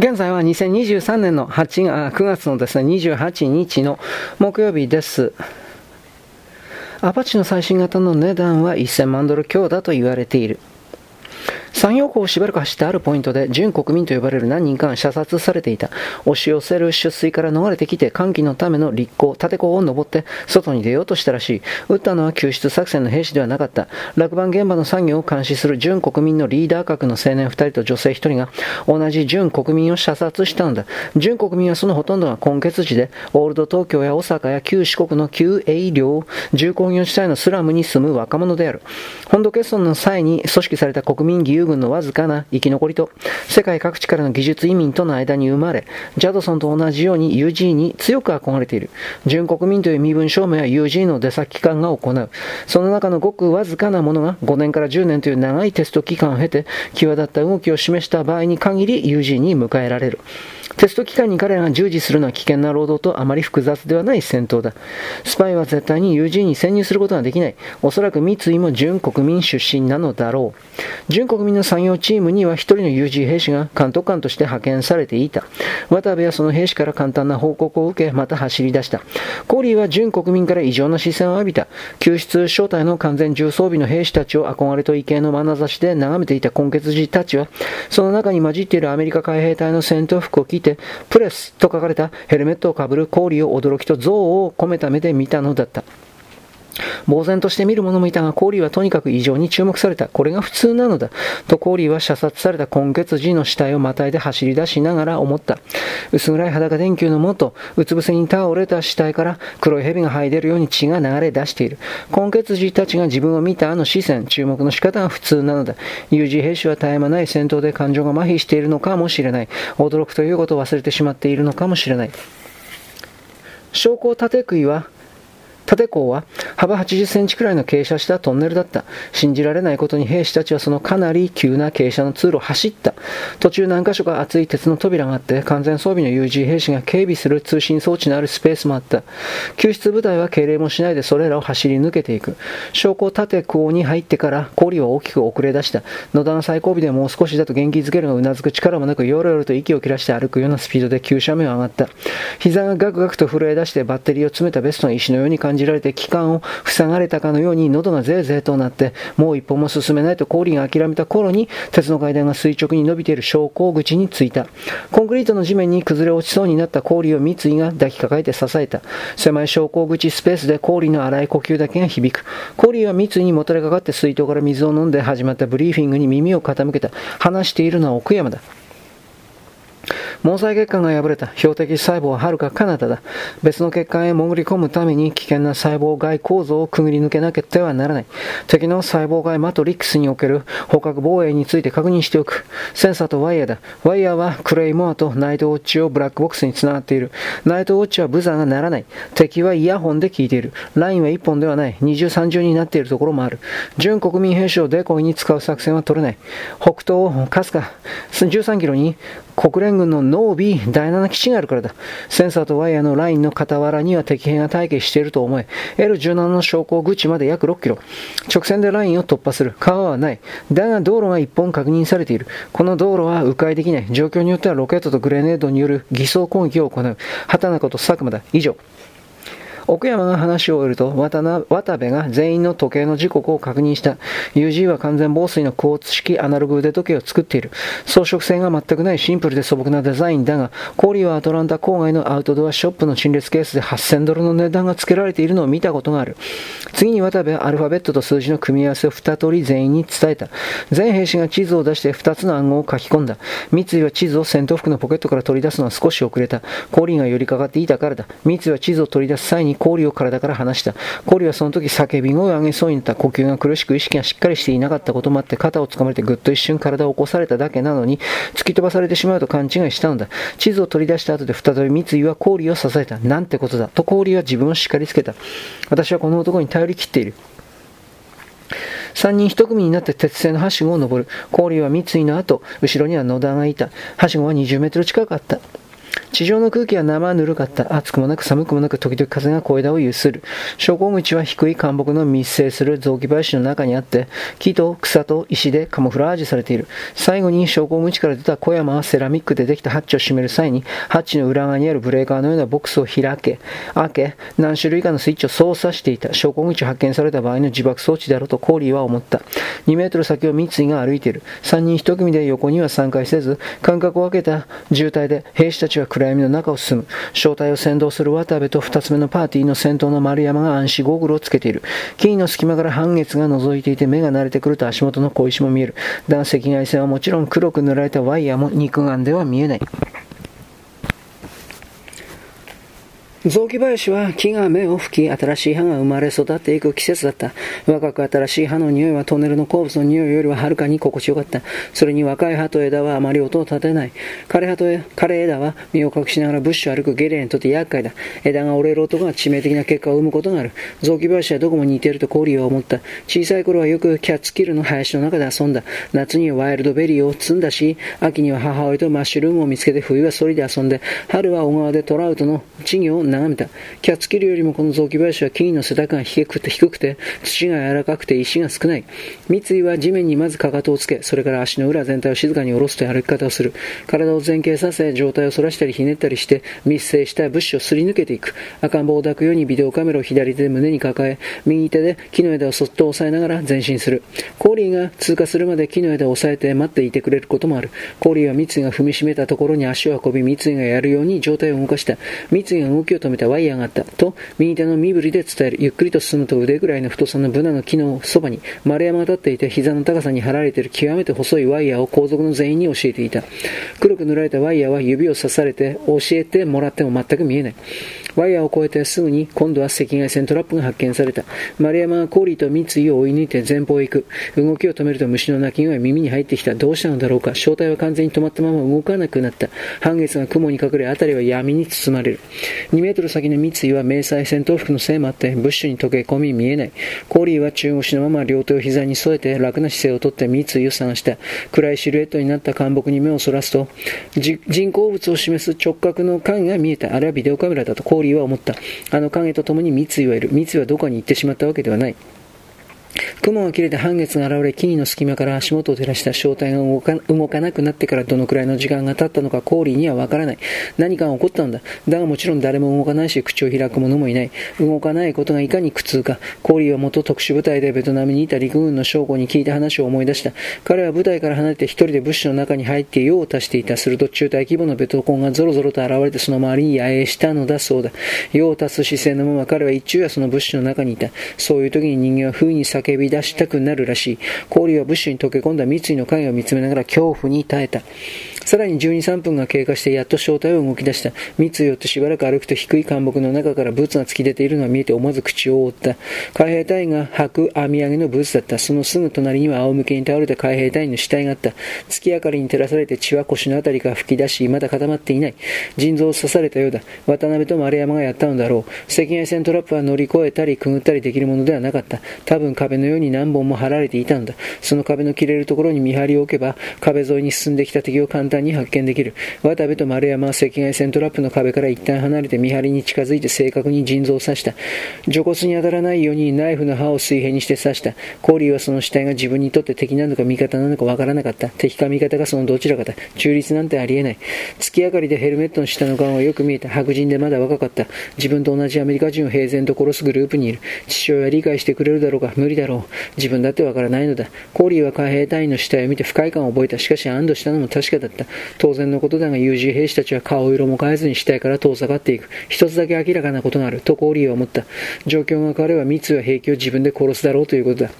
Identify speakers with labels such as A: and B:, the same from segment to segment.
A: 現在は2023年の8あ9月のですね、28日の木曜日です。アパッチの最新型の値段は1000万ドル強だと言われている。産業港をしばらく走ったあるポイントで、準国民と呼ばれる何人かが射殺されていた。押し寄せる出水から逃れてきて、歓喜のための立候、立候を登って、外に出ようとしたらしい。撃ったのは救出作戦の兵士ではなかった。落盤現場の作業を監視する準国民のリーダー格の青年2人と女性1人が、同じ準国民を射殺したのだ。準国民はそのほとんどが根血地で、オールド東京や大阪や旧四国の旧営領、重工業地帯のスラムに住む若者である。本土決算の際に組織された国民義勇軍のわずかな生き残りと、世界各地からの技術移民との間に生まれ、ジャドソンと同じように UG に強く憧れている。純国民という身分証明は UG の出先機関が行う。その中のごくわずかなものが5年から10年という長いテスト期間を経て、際立った動きを示した場合に限り UG に迎えられる。テスト期間に彼らが従事するのは危険な労働とあまり複雑ではない戦闘だ。スパイは絶対に UG に潜入することができない。おそらく三井も準国民出身なのだろう。準国民の産業チームには一人の UG 兵士が監督官として派遣されていた。渡部はその兵士から簡単な報告を受け、また走り出した。コーリーは準国民から異常な視線を浴びた。救出招待の完全重装備の兵士たちを憧れと畏敬の眼差しで眺めていた根血児たちは、その中に混じっているアメリカ海兵隊の戦闘服を着て、プレスと書かれたヘルメットをかぶる氷を驚きと憎悪を込めた目で見たのだった。呆然として見る者もいたが、コーリーはとにかく異常に注目された。これが普通なのだ。とコーリーは射殺された今月時の死体をまたいで走り出しながら思った。薄暗い裸電球のもと、うつ伏せに倒れた死体から黒い蛇が這い出るように血が流れ出している。今月時たちが自分を見たあの視線、注目の仕方が普通なのだ。有事兵士は絶え間ない戦闘で感情が麻痺しているのかもしれない。驚くということを忘れてしまっているのかもしれない。証拠を立て食いは縦港は幅80センチくらいの傾斜したトンネルだった。信じられないことに兵士たちはそのかなり急な傾斜の通路を走った。途中何箇所か厚い鉄の扉があって完全装備の UG 兵士が警備する通信装置のあるスペースもあった。救出部隊は敬礼もしないでそれらを走り抜けていく。証拠縦港に入ってから氷は大きく遅れ出した。野田の最後尾でもう少しだと元気づけるがうなずく力もなくよろよろと息を切らして歩くようなスピードで急斜面を上がった。膝がガクガクと震え出してバッテリーを詰めたベストの石のように感じじられて気管を塞がれたかのように喉がぜいぜいとなってもう一歩も進めないと氷が諦めた頃に鉄の階段が垂直に伸びている昇降口に着いた。コンクリートの地面に崩れ落ちそうになった氷を三井が抱きかかえて支えた。狭い昇降口スペースで氷の荒い呼吸だけが響く。氷は三井にもたれかかって水筒から水を飲んで始まったブリーフィングに耳を傾けた。話しているのは奥山だ。毛細血管が破れた標的細胞は遥か彼方だ。別の血管へ潜り込むために危険な細胞外構造をくぐり抜けなければならない。敵の細胞外マトリックスにおける捕獲防衛について確認しておく。センサーとワイヤーだ。ワイヤーはクレイモアとナイトウォッチをブラックボックスにつながっている。ナイトウォッチはブザーが鳴らない。敵はイヤホンで聞いている。ラインは1本ではない。二重三重になっているところもある。準国民兵士をデコイに使う作戦は取れない。北東、カスカ、13キロに国連軍のノービー第7基地があるからだ。センサーとワイヤーのラインの傍らには敵兵が待機していると思え。L17 の昇降口まで約6キロ。直線でラインを突破する。川はない。だが道路が1本確認されている。この道路は迂回できない。状況によってはロケットとグレネードによる偽装攻撃を行う。畑中と佐久間だ。以上。奥山が話を終えると渡部が全員の時計の時刻を確認した。UG は完全防水のクォーツ式アナログ腕時計を作っている。装飾性が全くないシンプルで素朴なデザインだがコーリーはアトランタ郊外のアウトドアショップの陳列ケースで8000ドルの値段が付けられているのを見たことがある。次に渡部はアルファベットと数字の組み合わせを2通り全員に伝えた。全兵士が地図を出して2つの暗号を書き込んだ。三井は地図を戦闘服のポケットから取り出すのは少し遅れた。コーリーが寄りかかっていたからだ。三井は地図を取り出す際に氷を体から離した。氷はその時叫び声を上げそうになった。呼吸が苦しく意識がしっかりしていなかったこともあって肩をつかまれてぐっと一瞬体を起こされただけなのに突き飛ばされてしまうと勘違いしたのだ。地図を取り出した後で再び三井は氷を支えた。なんてことだ。と氷は自分を叱りつけた。私はこの男に頼り切っている。三人一組になって鉄製のはしごを登る。氷は三井の後、後ろには野田がいた。はしごは20メートル近かった。地上の空気は生ぬるかった。暑くもなく寒くもなく時々風が小枝を揺する。昇降口は低い干木の密生する雑木林の中にあって、木と草と石でカモフラージュされている。最後に昇降口から出た小山はセラミックでできたハッチを閉める際に、ハッチの裏側にあるブレーカーのようなボックスを開け、開け、何種類かのスイッチを操作していた。昇降口を発見された場合の自爆装置であろうとコーリーは思った。2メートル先を三井が歩いている。3人1組で横には3回せず、間隔を空けた渋滞で兵士たちは暗闇の中を進む。正体を先導する渡部と2つ目のパーティーの先頭の丸山が暗視ゴーグルをつけている。木々の隙間から半月が覗いていて目が慣れてくると足元の小石も見える。だが赤外線はもちろん黒く塗られたワイヤーも肉眼では見えない。雑木林は木が芽を吹き、新しい葉が生まれ育っていく季節だった。若く新しい葉の匂いはトンネルの鉱物の匂いよりははるかに心地よかった。それに若い葉と枝はあまり音を立てない。枯れ葉と枯れ枝は身を隠しながらブッシュを歩くゲレにとって厄介だ。枝が折れる音が致命的な結果を生むことがある。雑木林はどこも似ているとコーリーは思った。小さい頃はよくキャッツキルの林の中で遊んだ。夏にはワイルドベリーを摘んだし、秋には母親とマッシュルームを見つけて冬はソリで遊んで、春は小川でトラウトの稚魚を眺めた。キャッツキルよりもこの雑木林は木々の背高が低くて、低くて土が柔らかくて石が少ない。三井は地面にまずかかとをつけ、それから足の裏全体を静かに下ろすという歩き方をする。体を前傾させ、上体を反らしたりひねったりして、密生した物資をすり抜けていく。赤ん坊を抱くようにビデオカメラを左手で胸に抱え、右手で木の枝をそっと押さえながら前進する。コーリーが通過するまで木の枝を押さえて待っていてくれることもある。コーリーは三井が踏みしめたところに足を運び、三井がやるように状態を動かした。三井が動きを止めたワイヤーがあった。と、右手の身振りで伝える。ゆっくりと進むと腕ぐらいの太さのブナの木のそばに丸山が立っていて、膝の高さに張られている極めて細いワイヤーを後続の全員に教えていた。黒く塗られたワイヤーは指を刺されて教えてもらっても全く見えない。ワイヤーを越えてすぐに今度は赤外線トラップが発見された。丸山はコーリーと三井を追い抜いて前方へ行く。動きを止めると虫の鳴き声が耳に入ってきた。どうしたのだろうか。正体は完全に止まったまま動かなくなった。半月が雲に隠れ、辺りは闇に包まれる。2メートル先の三井は迷彩戦闘服のせいもあって、ブッシュに溶け込み見えない。コーリーは中腰のまま両手を膝に添えて楽な姿勢をとって三井を探した。暗いシルエットになった干木に目をそらすと、人工物を示す直角の影が見えた。あれはビデオカメラだとコーリーは思った。あの影と共に三井はいる。三井はどこに行ってしまったわけではない。雲が切れて半月が現れ、木々の隙間から足元を照らした正体が動か動かなくなってからどのくらいの時間が経ったのかコーリーにはわからない。何かが起こったんだ。だがもちろん誰も動かないし、口を開く者もいない。動かないことがいかに苦痛か。コーリーは元特殊部隊でベトナムにいた陸軍の将校に聞いた話を思い出した。彼は部隊から離れて一人で物資の中に入って用を足していた。すると中隊規模のベトコンがゾロゾロと現れてその周りに野営したのだそうだ。用を足す姿勢のまま彼は一昼夜その物資の中にいた。そういう時に人間は風に叫び出したくなるらしい。氷は物資に溶け込んだ三井の影を見つめながら恐怖に耐えた。さらに12、3分が経過してやっと正体を動き出した。三井よってしばらく歩くと低い干木の中からブーツが突き出ているのが見えて思わず口を覆った。海兵隊員が履く網上げのブーツだった。そのすぐ隣には仰向けに倒れた海兵隊員の死体があった。月明かりに照らされて血は腰のあたりから吹き出し、まだ固まっていない。腎臓を刺されたようだ。渡辺と丸山がやったのだろう。赤外線トラップは乗り越えたりくぐったりできるものではなかった。多分壁のように何本も張られていたのだ。その壁の切れるところに見張りを置けば、壁沿いに進んできた敵を簡単に発見できる。渡部と丸山は赤外線トラップの壁から一旦離れて見張りに近づいて正確に腎臓を刺した。除骨に当たらないようにナイフの刃を水平にして刺した。コーリーはその死体が自分にとって敵なのか味方なのかわからなかった。敵か味方かそのどちらかだ。中立なんてありえない。月明かりでヘルメットの下の顔がよく見えた。白人でまだ若かった。自分と同じアメリカ人を平然と殺すグループにいる。父親は理解してくれるだろうか無理だろう。自分だってわからないのだ。コーリーは海兵隊員の死体を見て不快感を覚えた。しかし安堵したのも確かだった。当然のことだが友人兵士たちは顔色も変えずに死体から遠ざかっていく。一つだけ明らかなことがある。とコーリーは思った。状況が変われば密は兵器を自分で殺すだろうということだ。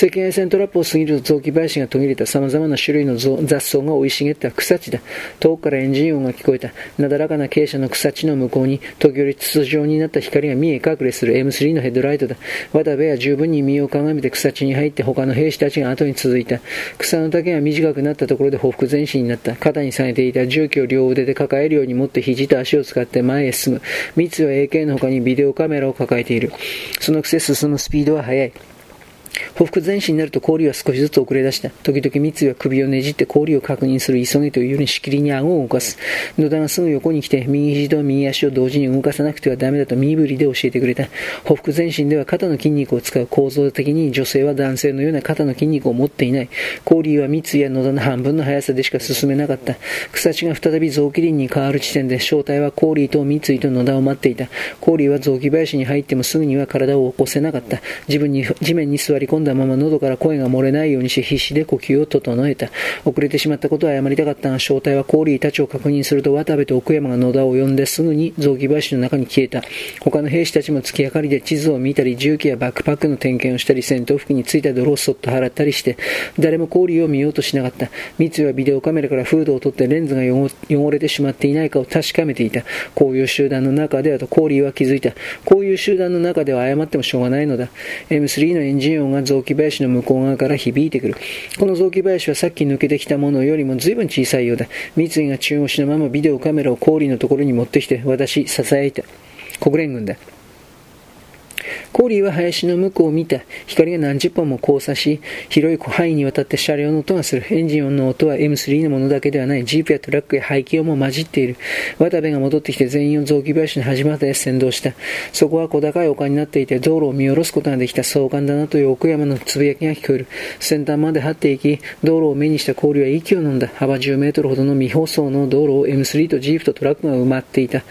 A: 赤外線トラップを過ぎると雑木林が途切れた様々な種類の雑草が生い茂った草地だ。遠くからエンジン音が聞こえた。なだらかな傾斜の草地の向こうに、時折筒状になった光が見え隠れする M3 のヘッドライトだ。渡部は十分に身をかがめて草地に入って他の兵士たちが後に続いた。草の丈が短くなったところで報復前進になった。肩に下げていた重機を両腕で抱えるように持って肘と足を使って前へ進む。三つは AK の他にビデオカメラを抱えている。そのくせ進むスピードは速い。匍匐前進になると氷は少しずつ遅れ出した。時々三井は首をねじって氷を確認する急げというようにしきりに顎を動かす。野田がすぐ横に来て、右肘と右足を同時に動かさなくてはダメだと身振りで教えてくれた。匍匐前進では肩の筋肉を使う構造的に女性は男性のような肩の筋肉を持っていない。氷は三井や野田の半分の速さでしか進めなかった。草地が再び雑木林に変わる地点で正体はコーリーと三井と野田を待っていた。コーリーは雑木林に入ってもすぐには体を起こせなかった。自分に地面に座り込んだだまま喉から声が漏れないようにし必死で呼吸を整えた。遅れてしまったことは謝りたかったが、正体はコーリーたちを確認すると渡部と奥山が野田を呼んですぐに雑木林の中に消えた。他の兵士たちも月明かりで地図を見たり、重機やバックパックの点検をしたり、戦闘服についた泥をそっと払ったりして、誰もコーリーを見ようとしなかった。三井はビデオカメラからフードを取ってレンズが汚れてしまっていないかを確かめていた。こういう集団の中ではとコーリーは気づいた。こういう集団の中では謝ってもしょうがないのだ。M3 のエンジン音が雑木林の向こう側から響いてくる。この雑木林はさっき抜けてきたものよりも随分小さいようだ。三井が注文しのままビデオカメラを氷のところに持ってきて、私、支えた。国連軍だ。コーリーは林の向こうを見た。光が何十本も交差し、広い範囲にわたって車両の音がする。エンジン音の音は M3 のものだけではない。ジープやトラックや排気音も混じっている。渡部が戻ってきて全員を雑木林の端まで先導した。そこは小高い丘になっていて、道路を見下ろすことができた壮観だなという奥山のつぶやきが聞こえる。先端まで張っていき、道路を目にした氷は息を飲んだ。幅10メートルほどの未舗装の道路を M3 とジープとトラックが埋まっていた。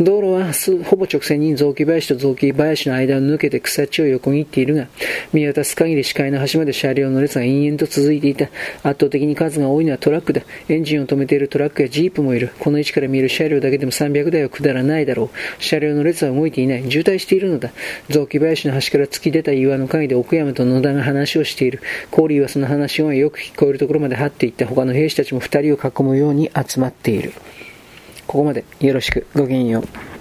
A: 道路はほぼ直線に雑木林と雑木林の間を抜けて草地を横切っているが、見渡す限り視界の端まで車両の列が延々と続いていた。圧倒的に数が多いのはトラックだ。エンジンを止めているトラックやジープもいる。この位置から見える車両だけでも300台は下らないだろう。車両の列は動いていない。渋滞しているのだ。雑木林の端から突き出た岩の陰で奥山と野田が話をしている。コーリーはその話をよく聞こえるところまで張っていった。他の兵士たちも二人を囲むように集まっている。ここまでよろしく。ごきげんよう。